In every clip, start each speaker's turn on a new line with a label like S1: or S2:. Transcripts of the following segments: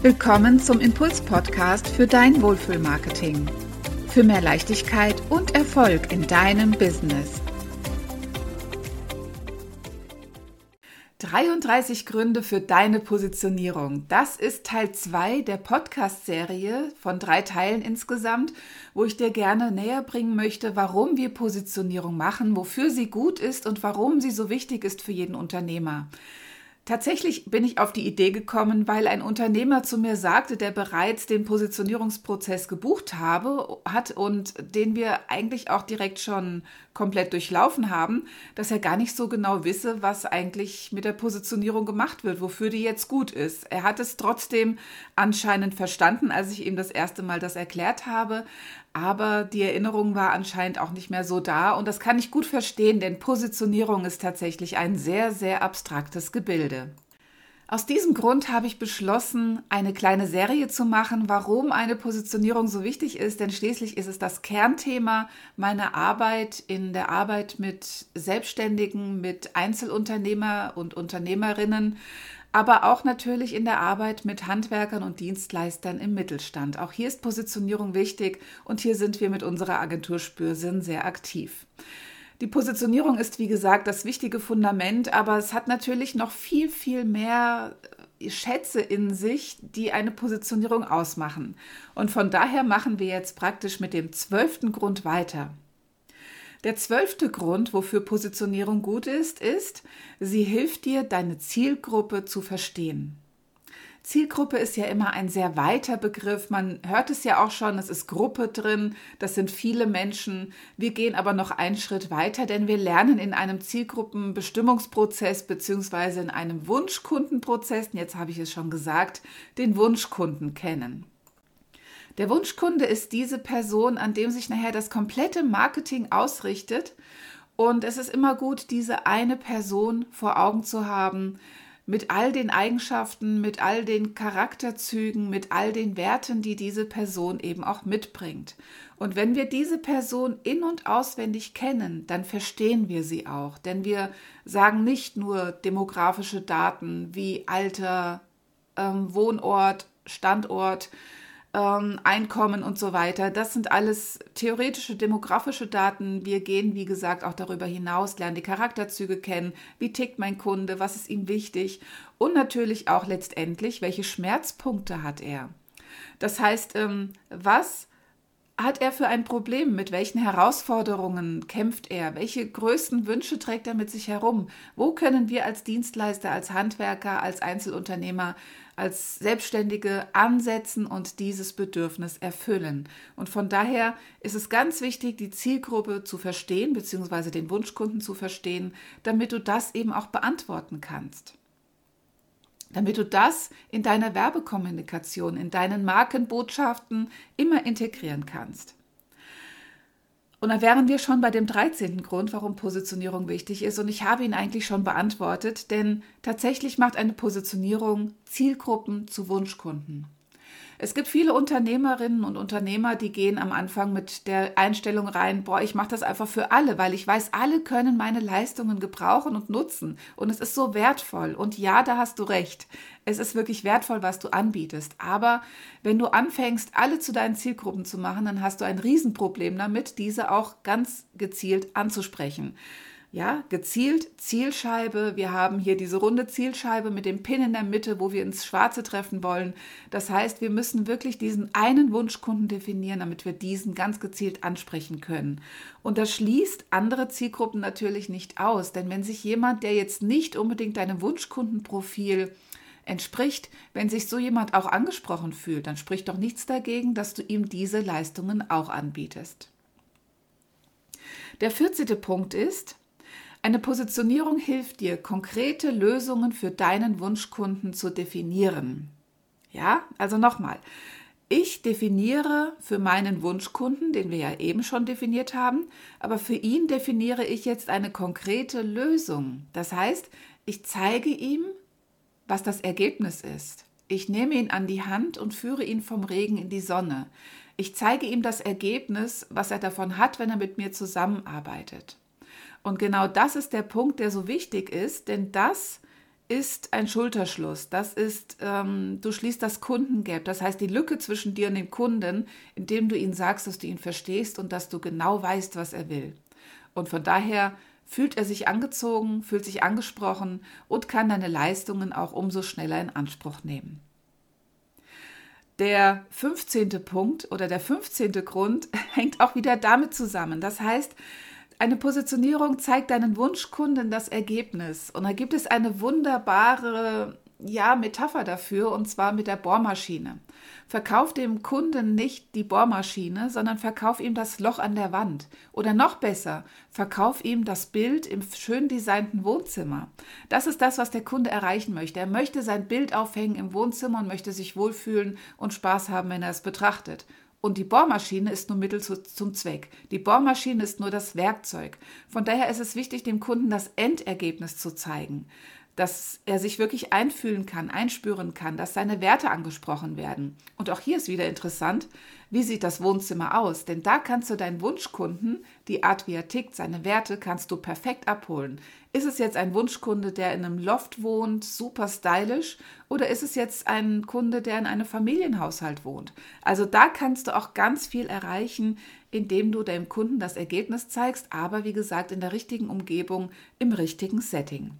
S1: Willkommen zum Impuls-Podcast für dein Wohlfühlmarketing. Für mehr Leichtigkeit und Erfolg in deinem Business. 33 Gründe für deine Positionierung. Das ist Teil 2 der Podcast-Serie von drei Teilen insgesamt, wo ich dir gerne näher bringen möchte, warum wir Positionierung machen, wofür sie gut ist und warum sie so wichtig ist für jeden Unternehmer. Tatsächlich bin ich auf die Idee gekommen, weil ein Unternehmer zu mir sagte, der bereits den Positionierungsprozess gebucht habe, hat und den wir eigentlich auch direkt schon komplett durchlaufen haben, dass er gar nicht so genau wisse, was eigentlich mit der Positionierung gemacht wird, wofür die jetzt gut ist. Er hat es trotzdem anscheinend verstanden, als ich ihm das erste Mal das erklärt habe, aber die Erinnerung war anscheinend auch nicht mehr so da. Und das kann ich gut verstehen, denn Positionierung ist tatsächlich ein sehr, sehr abstraktes Gebilde. Aus diesem Grund habe ich beschlossen, eine kleine Serie zu machen, warum eine Positionierung so wichtig ist, denn schließlich ist es das Kernthema meiner Arbeit in der Arbeit mit Selbstständigen, mit Einzelunternehmer und Unternehmerinnen, aber auch natürlich in der Arbeit mit Handwerkern und Dienstleistern im Mittelstand. Auch hier ist Positionierung wichtig und hier sind wir mit unserer Agentur Spürsinn sehr aktiv. Die Positionierung ist, wie gesagt, das wichtige Fundament, aber es hat natürlich noch viel, viel mehr äh, Schätze in sich, die eine Positionierung ausmachen. Und von daher machen wir jetzt praktisch mit dem zwölften Grund weiter. Der zwölfte Grund, wofür Positionierung gut ist, ist, sie hilft dir, deine Zielgruppe zu verstehen. Zielgruppe ist ja immer ein sehr weiter Begriff. Man hört es ja auch schon, es ist Gruppe drin, das sind viele Menschen. Wir gehen aber noch einen Schritt weiter, denn wir lernen in einem Zielgruppenbestimmungsprozess beziehungsweise in einem Wunschkundenprozess, jetzt habe ich es schon gesagt, den Wunschkunden kennen. Der Wunschkunde ist diese Person, an dem sich nachher das komplette Marketing ausrichtet. Und es ist immer gut, diese eine Person vor Augen zu haben, mit all den Eigenschaften, mit all den Charakterzügen, mit all den Werten, die diese Person eben auch mitbringt. Und wenn wir diese Person in und auswendig kennen, dann verstehen wir sie auch. Denn wir sagen nicht nur demografische Daten wie Alter, ähm, Wohnort, Standort, ähm, Einkommen und so weiter. Das sind alles theoretische, demografische Daten. Wir gehen, wie gesagt, auch darüber hinaus, lernen die Charakterzüge kennen. Wie tickt mein Kunde? Was ist ihm wichtig? Und natürlich auch letztendlich, welche Schmerzpunkte hat er? Das heißt, ähm, was hat er für ein Problem? Mit welchen Herausforderungen kämpft er? Welche größten Wünsche trägt er mit sich herum? Wo können wir als Dienstleister, als Handwerker, als Einzelunternehmer, als Selbstständige ansetzen und dieses Bedürfnis erfüllen? Und von daher ist es ganz wichtig, die Zielgruppe zu verstehen, beziehungsweise den Wunschkunden zu verstehen, damit du das eben auch beantworten kannst damit du das in deiner Werbekommunikation, in deinen Markenbotschaften immer integrieren kannst. Und da wären wir schon bei dem 13. Grund, warum Positionierung wichtig ist. Und ich habe ihn eigentlich schon beantwortet, denn tatsächlich macht eine Positionierung Zielgruppen zu Wunschkunden. Es gibt viele Unternehmerinnen und Unternehmer, die gehen am Anfang mit der Einstellung rein, boah, ich mache das einfach für alle, weil ich weiß, alle können meine Leistungen gebrauchen und nutzen. Und es ist so wertvoll. Und ja, da hast du recht. Es ist wirklich wertvoll, was du anbietest. Aber wenn du anfängst, alle zu deinen Zielgruppen zu machen, dann hast du ein Riesenproblem damit, diese auch ganz gezielt anzusprechen. Ja, gezielt Zielscheibe. Wir haben hier diese runde Zielscheibe mit dem Pin in der Mitte, wo wir ins Schwarze treffen wollen. Das heißt, wir müssen wirklich diesen einen Wunschkunden definieren, damit wir diesen ganz gezielt ansprechen können. Und das schließt andere Zielgruppen natürlich nicht aus, denn wenn sich jemand, der jetzt nicht unbedingt deinem Wunschkundenprofil entspricht, wenn sich so jemand auch angesprochen fühlt, dann spricht doch nichts dagegen, dass du ihm diese Leistungen auch anbietest. Der 14. Punkt ist, eine Positionierung hilft dir, konkrete Lösungen für deinen Wunschkunden zu definieren. Ja, also nochmal. Ich definiere für meinen Wunschkunden, den wir ja eben schon definiert haben, aber für ihn definiere ich jetzt eine konkrete Lösung. Das heißt, ich zeige ihm, was das Ergebnis ist. Ich nehme ihn an die Hand und führe ihn vom Regen in die Sonne. Ich zeige ihm das Ergebnis, was er davon hat, wenn er mit mir zusammenarbeitet. Und genau das ist der Punkt, der so wichtig ist, denn das ist ein Schulterschluss. Das ist, ähm, du schließt das Kundengap. Das heißt, die Lücke zwischen dir und dem Kunden, indem du ihm sagst, dass du ihn verstehst und dass du genau weißt, was er will. Und von daher fühlt er sich angezogen, fühlt sich angesprochen und kann deine Leistungen auch umso schneller in Anspruch nehmen. Der 15. Punkt oder der 15. Grund hängt auch wieder damit zusammen. Das heißt, eine Positionierung zeigt deinen Wunschkunden das Ergebnis. Und da gibt es eine wunderbare ja, Metapher dafür, und zwar mit der Bohrmaschine. Verkauf dem Kunden nicht die Bohrmaschine, sondern verkauf ihm das Loch an der Wand. Oder noch besser, verkauf ihm das Bild im schön designten Wohnzimmer. Das ist das, was der Kunde erreichen möchte. Er möchte sein Bild aufhängen im Wohnzimmer und möchte sich wohlfühlen und Spaß haben, wenn er es betrachtet. Und die Bohrmaschine ist nur Mittel zu, zum Zweck. Die Bohrmaschine ist nur das Werkzeug. Von daher ist es wichtig, dem Kunden das Endergebnis zu zeigen, dass er sich wirklich einfühlen kann, einspüren kann, dass seine Werte angesprochen werden. Und auch hier ist wieder interessant, wie sieht das Wohnzimmer aus? Denn da kannst du deinen Wunschkunden, die Art, wie er tickt, seine Werte, kannst du perfekt abholen. Ist es jetzt ein Wunschkunde, der in einem Loft wohnt, super stylisch, oder ist es jetzt ein Kunde, der in einem Familienhaushalt wohnt? Also da kannst du auch ganz viel erreichen, indem du deinem Kunden das Ergebnis zeigst, aber wie gesagt in der richtigen Umgebung, im richtigen Setting.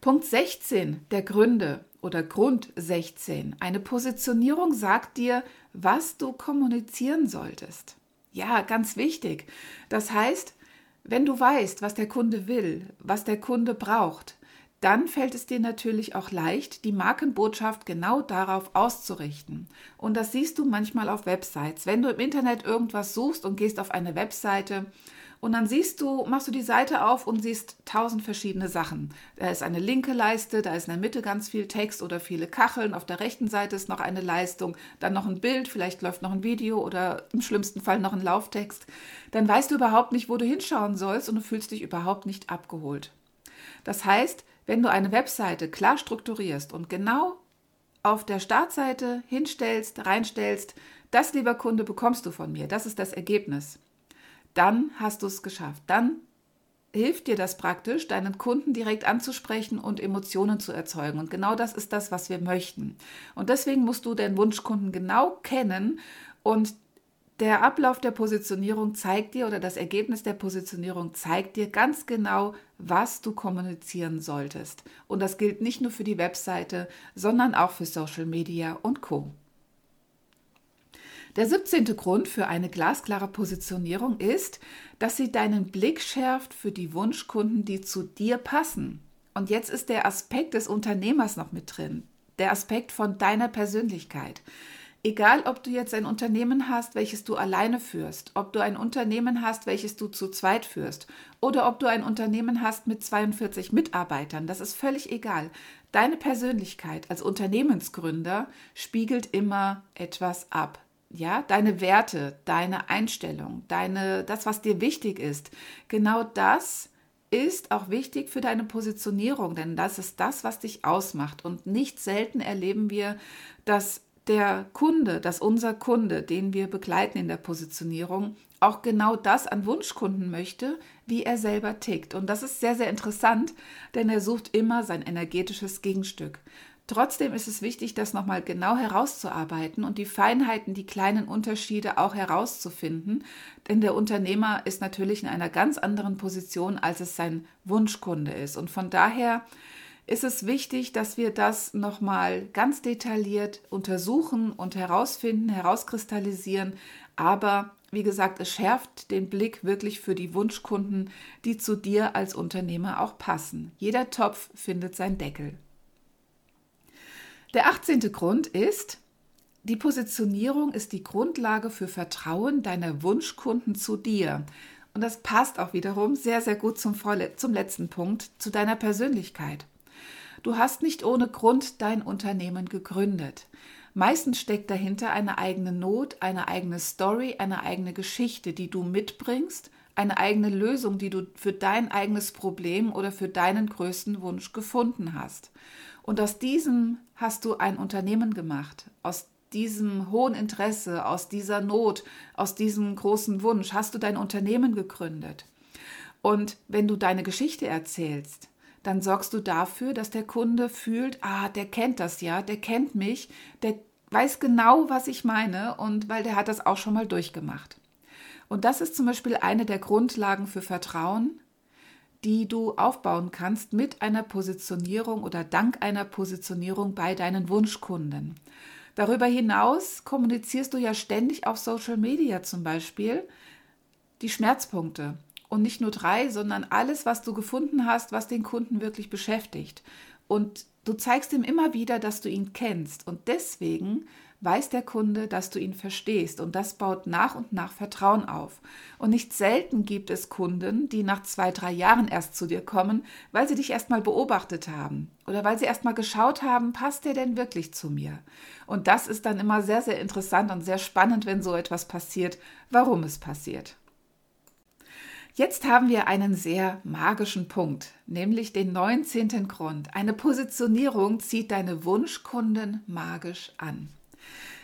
S1: Punkt 16 der Gründe oder Grund 16. Eine Positionierung sagt dir, was du kommunizieren solltest. Ja, ganz wichtig. Das heißt, wenn du weißt, was der Kunde will, was der Kunde braucht, dann fällt es dir natürlich auch leicht, die Markenbotschaft genau darauf auszurichten. Und das siehst du manchmal auf Websites. Wenn du im Internet irgendwas suchst und gehst auf eine Webseite und dann siehst du, machst du die Seite auf und siehst tausend verschiedene Sachen. Da ist eine linke Leiste, da ist in der Mitte ganz viel Text oder viele Kacheln. Auf der rechten Seite ist noch eine Leistung, dann noch ein Bild, vielleicht läuft noch ein Video oder im schlimmsten Fall noch ein Lauftext. Dann weißt du überhaupt nicht, wo du hinschauen sollst und du fühlst dich überhaupt nicht abgeholt. Das heißt, wenn du eine Webseite klar strukturierst und genau auf der Startseite hinstellst, reinstellst, das, lieber Kunde, bekommst du von mir. Das ist das Ergebnis dann hast du es geschafft. Dann hilft dir das praktisch, deinen Kunden direkt anzusprechen und Emotionen zu erzeugen. Und genau das ist das, was wir möchten. Und deswegen musst du den Wunschkunden genau kennen und der Ablauf der Positionierung zeigt dir oder das Ergebnis der Positionierung zeigt dir ganz genau, was du kommunizieren solltest. Und das gilt nicht nur für die Webseite, sondern auch für Social Media und Co. Der 17. Grund für eine glasklare Positionierung ist, dass sie deinen Blick schärft für die Wunschkunden, die zu dir passen. Und jetzt ist der Aspekt des Unternehmers noch mit drin, der Aspekt von deiner Persönlichkeit. Egal, ob du jetzt ein Unternehmen hast, welches du alleine führst, ob du ein Unternehmen hast, welches du zu zweit führst, oder ob du ein Unternehmen hast mit 42 Mitarbeitern, das ist völlig egal. Deine Persönlichkeit als Unternehmensgründer spiegelt immer etwas ab ja, deine Werte, deine Einstellung, deine, das, was dir wichtig ist, genau das ist auch wichtig für deine Positionierung, denn das ist das, was dich ausmacht. Und nicht selten erleben wir, dass der Kunde, dass unser Kunde, den wir begleiten in der Positionierung, auch genau das an Wunschkunden möchte, wie er selber tickt. Und das ist sehr, sehr interessant, denn er sucht immer sein energetisches Gegenstück. Trotzdem ist es wichtig, das nochmal genau herauszuarbeiten und die Feinheiten, die kleinen Unterschiede auch herauszufinden, denn der Unternehmer ist natürlich in einer ganz anderen Position, als es sein Wunschkunde ist. Und von daher ist es wichtig, dass wir das nochmal ganz detailliert untersuchen und herausfinden, herauskristallisieren. Aber wie gesagt, es schärft den Blick wirklich für die Wunschkunden, die zu dir als Unternehmer auch passen. Jeder Topf findet seinen Deckel. Der 18. Grund ist, die Positionierung ist die Grundlage für Vertrauen deiner Wunschkunden zu dir. Und das passt auch wiederum sehr, sehr gut zum, zum letzten Punkt, zu deiner Persönlichkeit. Du hast nicht ohne Grund dein Unternehmen gegründet. Meistens steckt dahinter eine eigene Not, eine eigene Story, eine eigene Geschichte, die du mitbringst, eine eigene Lösung, die du für dein eigenes Problem oder für deinen größten Wunsch gefunden hast. Und aus diesem hast du ein Unternehmen gemacht. Aus diesem hohen Interesse, aus dieser Not, aus diesem großen Wunsch hast du dein Unternehmen gegründet. Und wenn du deine Geschichte erzählst, dann sorgst du dafür, dass der Kunde fühlt, ah, der kennt das ja, der kennt mich, der weiß genau, was ich meine und weil der hat das auch schon mal durchgemacht. Und das ist zum Beispiel eine der Grundlagen für Vertrauen, die du aufbauen kannst mit einer Positionierung oder dank einer Positionierung bei deinen Wunschkunden. Darüber hinaus kommunizierst du ja ständig auf Social Media zum Beispiel die Schmerzpunkte. Und nicht nur drei, sondern alles, was du gefunden hast, was den Kunden wirklich beschäftigt. Und du zeigst ihm immer wieder, dass du ihn kennst. Und deswegen weiß der Kunde, dass du ihn verstehst und das baut nach und nach Vertrauen auf. Und nicht selten gibt es Kunden, die nach zwei, drei Jahren erst zu dir kommen, weil sie dich erstmal beobachtet haben oder weil sie erstmal geschaut haben, passt der denn wirklich zu mir? Und das ist dann immer sehr, sehr interessant und sehr spannend, wenn so etwas passiert, warum es passiert. Jetzt haben wir einen sehr magischen Punkt, nämlich den 19. Grund. Eine Positionierung zieht deine Wunschkunden magisch an.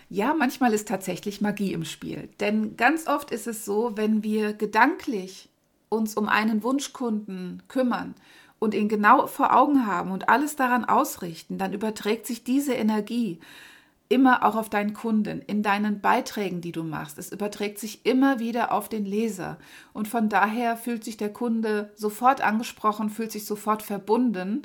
S1: Ja, manchmal ist tatsächlich Magie im Spiel. Denn ganz oft ist es so, wenn wir gedanklich uns um einen Wunschkunden kümmern und ihn genau vor Augen haben und alles daran ausrichten, dann überträgt sich diese Energie immer auch auf deinen Kunden, in deinen Beiträgen, die du machst. Es überträgt sich immer wieder auf den Leser. Und von daher fühlt sich der Kunde sofort angesprochen, fühlt sich sofort verbunden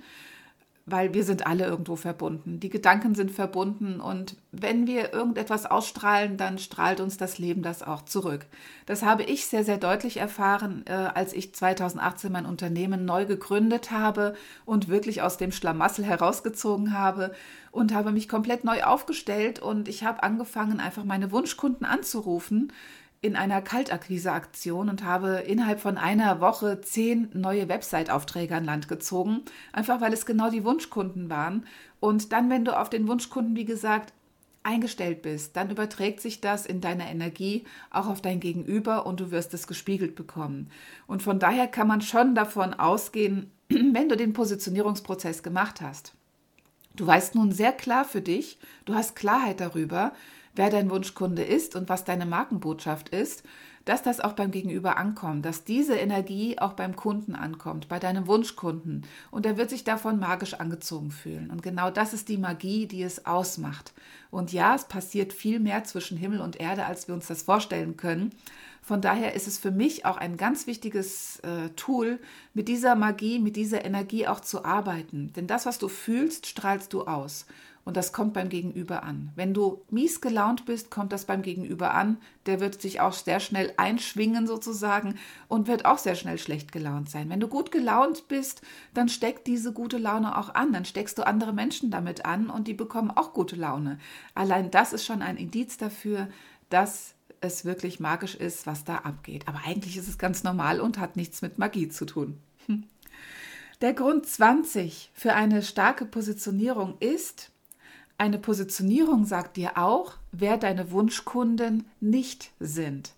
S1: weil wir sind alle irgendwo verbunden. Die Gedanken sind verbunden und wenn wir irgendetwas ausstrahlen, dann strahlt uns das Leben das auch zurück. Das habe ich sehr, sehr deutlich erfahren, äh, als ich 2018 mein Unternehmen neu gegründet habe und wirklich aus dem Schlamassel herausgezogen habe und habe mich komplett neu aufgestellt und ich habe angefangen, einfach meine Wunschkunden anzurufen in einer Kaltakquise-Aktion und habe innerhalb von einer Woche zehn neue Website-Aufträge an Land gezogen, einfach weil es genau die Wunschkunden waren. Und dann, wenn du auf den Wunschkunden, wie gesagt, eingestellt bist, dann überträgt sich das in deiner Energie auch auf dein Gegenüber und du wirst es gespiegelt bekommen. Und von daher kann man schon davon ausgehen, wenn du den Positionierungsprozess gemacht hast. Du weißt nun sehr klar für dich, du hast Klarheit darüber, wer dein Wunschkunde ist und was deine Markenbotschaft ist, dass das auch beim Gegenüber ankommt, dass diese Energie auch beim Kunden ankommt, bei deinem Wunschkunden. Und er wird sich davon magisch angezogen fühlen. Und genau das ist die Magie, die es ausmacht. Und ja, es passiert viel mehr zwischen Himmel und Erde, als wir uns das vorstellen können. Von daher ist es für mich auch ein ganz wichtiges äh, Tool, mit dieser Magie, mit dieser Energie auch zu arbeiten. Denn das, was du fühlst, strahlst du aus. Und das kommt beim Gegenüber an. Wenn du mies gelaunt bist, kommt das beim Gegenüber an. Der wird sich auch sehr schnell einschwingen sozusagen und wird auch sehr schnell schlecht gelaunt sein. Wenn du gut gelaunt bist, dann steckt diese gute Laune auch an. Dann steckst du andere Menschen damit an und die bekommen auch gute Laune. Allein das ist schon ein Indiz dafür, dass es wirklich magisch ist, was da abgeht. Aber eigentlich ist es ganz normal und hat nichts mit Magie zu tun. Der Grund 20 für eine starke Positionierung ist, eine Positionierung sagt dir auch, wer deine Wunschkunden nicht sind.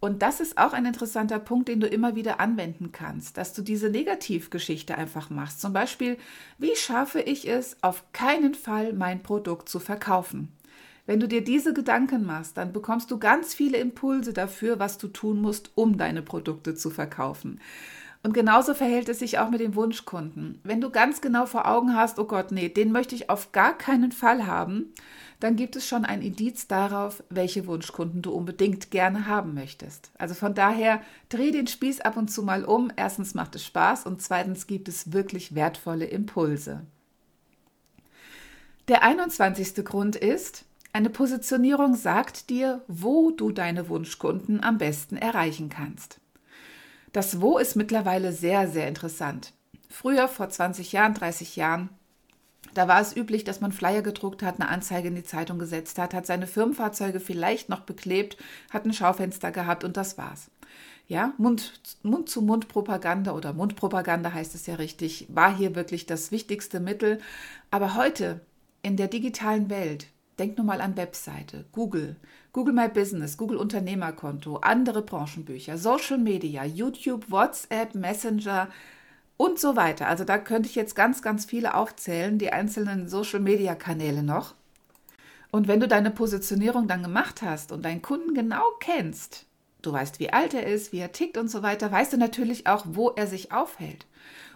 S1: Und das ist auch ein interessanter Punkt, den du immer wieder anwenden kannst, dass du diese Negativgeschichte einfach machst. Zum Beispiel, wie schaffe ich es, auf keinen Fall mein Produkt zu verkaufen? Wenn du dir diese Gedanken machst, dann bekommst du ganz viele Impulse dafür, was du tun musst, um deine Produkte zu verkaufen. Und genauso verhält es sich auch mit den Wunschkunden. Wenn du ganz genau vor Augen hast, oh Gott, nee, den möchte ich auf gar keinen Fall haben, dann gibt es schon ein Indiz darauf, welche Wunschkunden du unbedingt gerne haben möchtest. Also von daher dreh den Spieß ab und zu mal um. Erstens macht es Spaß und zweitens gibt es wirklich wertvolle Impulse. Der 21. Grund ist, eine Positionierung sagt dir, wo du deine Wunschkunden am besten erreichen kannst. Das Wo ist mittlerweile sehr, sehr interessant. Früher, vor 20 Jahren, 30 Jahren, da war es üblich, dass man Flyer gedruckt hat, eine Anzeige in die Zeitung gesetzt hat, hat seine Firmenfahrzeuge vielleicht noch beklebt, hat ein Schaufenster gehabt und das war's. Ja, Mund-zu-Mund-Propaganda oder Mundpropaganda heißt es ja richtig, war hier wirklich das wichtigste Mittel. Aber heute, in der digitalen Welt, Denk nur mal an Webseite, Google, Google My Business, Google Unternehmerkonto, andere Branchenbücher, Social Media, YouTube, WhatsApp, Messenger und so weiter. Also da könnte ich jetzt ganz, ganz viele aufzählen, die einzelnen Social Media Kanäle noch. Und wenn du deine Positionierung dann gemacht hast und deinen Kunden genau kennst, du weißt, wie alt er ist, wie er tickt und so weiter, weißt du natürlich auch, wo er sich aufhält.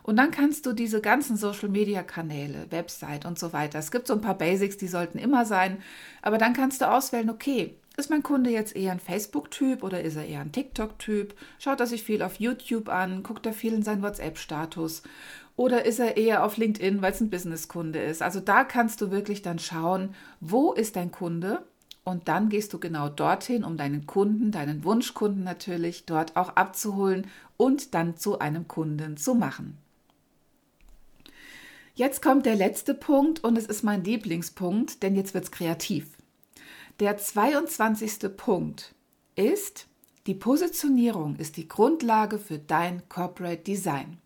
S1: Und dann kannst du diese ganzen Social-Media-Kanäle, Website und so weiter, es gibt so ein paar Basics, die sollten immer sein, aber dann kannst du auswählen, okay, ist mein Kunde jetzt eher ein Facebook-Typ oder ist er eher ein TikTok-Typ? Schaut er sich viel auf YouTube an? Guckt er viel in seinen WhatsApp-Status? Oder ist er eher auf LinkedIn, weil es ein Business-Kunde ist? Also da kannst du wirklich dann schauen, wo ist dein Kunde? Und dann gehst du genau dorthin, um deinen Kunden, deinen Wunschkunden natürlich, dort auch abzuholen und dann zu einem Kunden zu machen. Jetzt kommt der letzte Punkt und es ist mein Lieblingspunkt, denn jetzt wird es kreativ. Der 22. Punkt ist, die Positionierung ist die Grundlage für dein Corporate Design.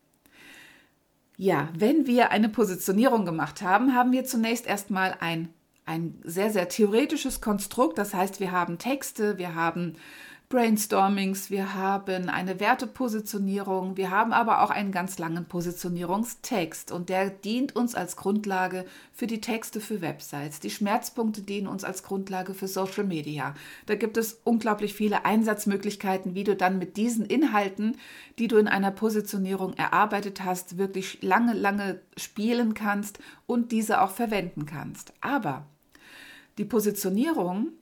S1: Ja, wenn wir eine Positionierung gemacht haben, haben wir zunächst erstmal ein, ein sehr, sehr theoretisches Konstrukt. Das heißt, wir haben Texte, wir haben Brainstormings, wir haben eine Wertepositionierung, wir haben aber auch einen ganz langen Positionierungstext und der dient uns als Grundlage für die Texte für Websites. Die Schmerzpunkte dienen uns als Grundlage für Social Media. Da gibt es unglaublich viele Einsatzmöglichkeiten, wie du dann mit diesen Inhalten, die du in einer Positionierung erarbeitet hast, wirklich lange, lange spielen kannst und diese auch verwenden kannst. Aber die Positionierung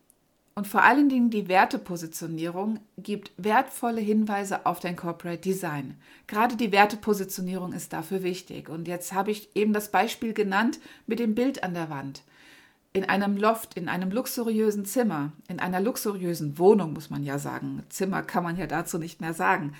S1: und vor allen Dingen die Wertepositionierung gibt wertvolle Hinweise auf dein Corporate Design. Gerade die Wertepositionierung ist dafür wichtig. Und jetzt habe ich eben das Beispiel genannt mit dem Bild an der Wand. In einem Loft, in einem luxuriösen Zimmer, in einer luxuriösen Wohnung, muss man ja sagen. Zimmer kann man ja dazu nicht mehr sagen.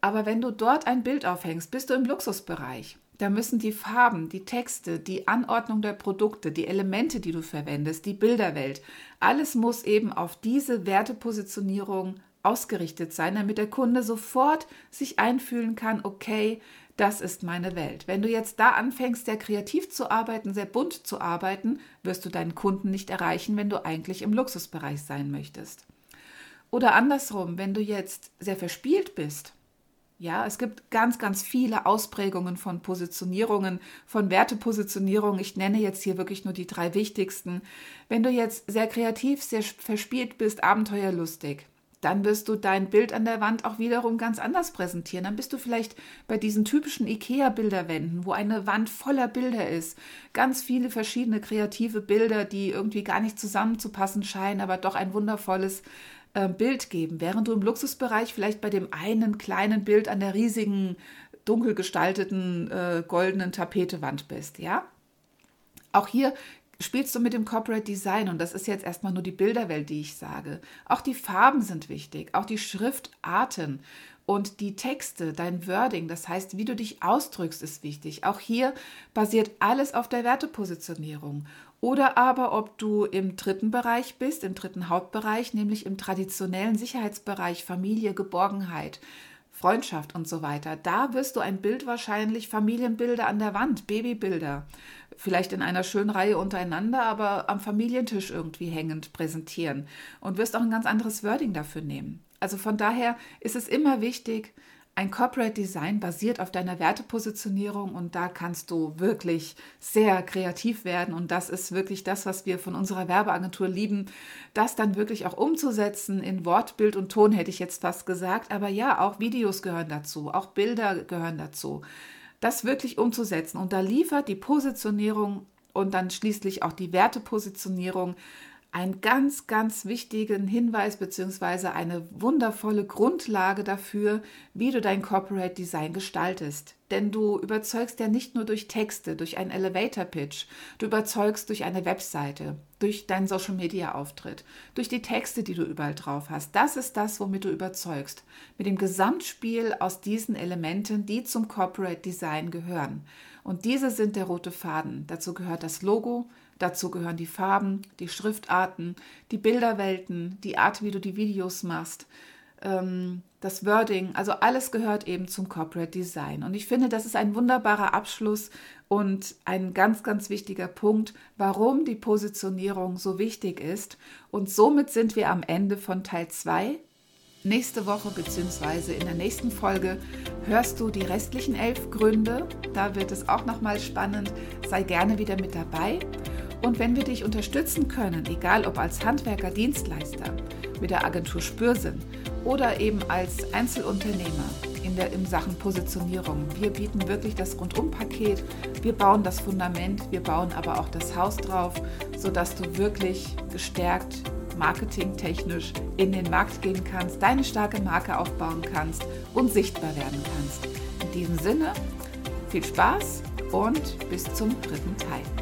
S1: Aber wenn du dort ein Bild aufhängst, bist du im Luxusbereich. Da müssen die Farben, die Texte, die Anordnung der Produkte, die Elemente, die du verwendest, die Bilderwelt, alles muss eben auf diese Wertepositionierung ausgerichtet sein, damit der Kunde sofort sich einfühlen kann, okay, das ist meine Welt. Wenn du jetzt da anfängst, sehr kreativ zu arbeiten, sehr bunt zu arbeiten, wirst du deinen Kunden nicht erreichen, wenn du eigentlich im Luxusbereich sein möchtest. Oder andersrum, wenn du jetzt sehr verspielt bist ja, es gibt ganz, ganz viele Ausprägungen von Positionierungen, von Wertepositionierung. Ich nenne jetzt hier wirklich nur die drei wichtigsten. Wenn du jetzt sehr kreativ, sehr verspielt bist, abenteuerlustig, dann wirst du dein Bild an der Wand auch wiederum ganz anders präsentieren. Dann bist du vielleicht bei diesen typischen IKEA-Bilderwänden, wo eine Wand voller Bilder ist. Ganz viele verschiedene kreative Bilder, die irgendwie gar nicht zusammenzupassen scheinen, aber doch ein wundervolles äh, Bild geben, während du im Luxusbereich vielleicht bei dem einen kleinen Bild an der riesigen, dunkel gestalteten, äh, goldenen Tapetewand bist, ja? Auch hier spielst du mit dem Corporate Design und das ist jetzt erstmal nur die Bilderwelt, die ich sage. Auch die Farben sind wichtig, auch die Schriftarten und die Texte, dein Wording, das heißt, wie du dich ausdrückst, ist wichtig. Auch hier basiert alles auf der Wertepositionierung. Oder aber ob du im dritten Bereich bist, im dritten Hauptbereich, nämlich im traditionellen Sicherheitsbereich Familie, Geborgenheit, Freundschaft und so weiter. Da wirst du ein Bild wahrscheinlich Familienbilder an der Wand, Babybilder, vielleicht in einer schönen Reihe untereinander, aber am Familientisch irgendwie hängend präsentieren und wirst auch ein ganz anderes Wording dafür nehmen. Also von daher ist es immer wichtig, ein Corporate Design basiert auf deiner Wertepositionierung und da kannst du wirklich sehr kreativ werden. Und das ist wirklich das, was wir von unserer Werbeagentur lieben, das dann wirklich auch umzusetzen. In Wort, Bild und Ton hätte ich jetzt fast gesagt, aber ja, auch Videos gehören dazu, auch Bilder gehören dazu. Das wirklich umzusetzen. Und da liefert die Positionierung und dann schließlich auch die Wertepositionierung einen ganz, ganz wichtigen Hinweis bzw. eine wundervolle Grundlage dafür, wie du dein Corporate Design gestaltest. Denn du überzeugst ja nicht nur durch Texte, durch einen Elevator Pitch, du überzeugst durch eine Webseite, durch deinen Social Media Auftritt, durch die Texte, die du überall drauf hast. Das ist das, womit du überzeugst. Mit dem Gesamtspiel aus diesen Elementen, die zum Corporate Design gehören. Und diese sind der rote Faden. Dazu gehört das Logo, Dazu gehören die Farben, die Schriftarten, die Bilderwelten, die Art, wie du die Videos machst, ähm, das Wording. Also alles gehört eben zum Corporate Design. Und ich finde, das ist ein wunderbarer Abschluss und ein ganz, ganz wichtiger Punkt, warum die Positionierung so wichtig ist. Und somit sind wir am Ende von Teil 2 Nächste Woche bzw. in der nächsten Folge hörst du die restlichen elf Gründe. Da wird es auch nochmal spannend. Sei gerne wieder mit dabei. Und wenn wir dich unterstützen können, egal ob als Handwerker, Dienstleister, mit der Agentur Spürsinn oder eben als Einzelunternehmer in der in Sachen Positionierung. Wir bieten wirklich das Rundumpaket. Wir bauen das Fundament, wir bauen aber auch das Haus drauf, sodass du wirklich gestärkt marketingtechnisch in den Markt gehen kannst, deine starke Marke aufbauen kannst und sichtbar werden kannst. In diesem Sinne, viel Spaß und bis zum dritten Teil.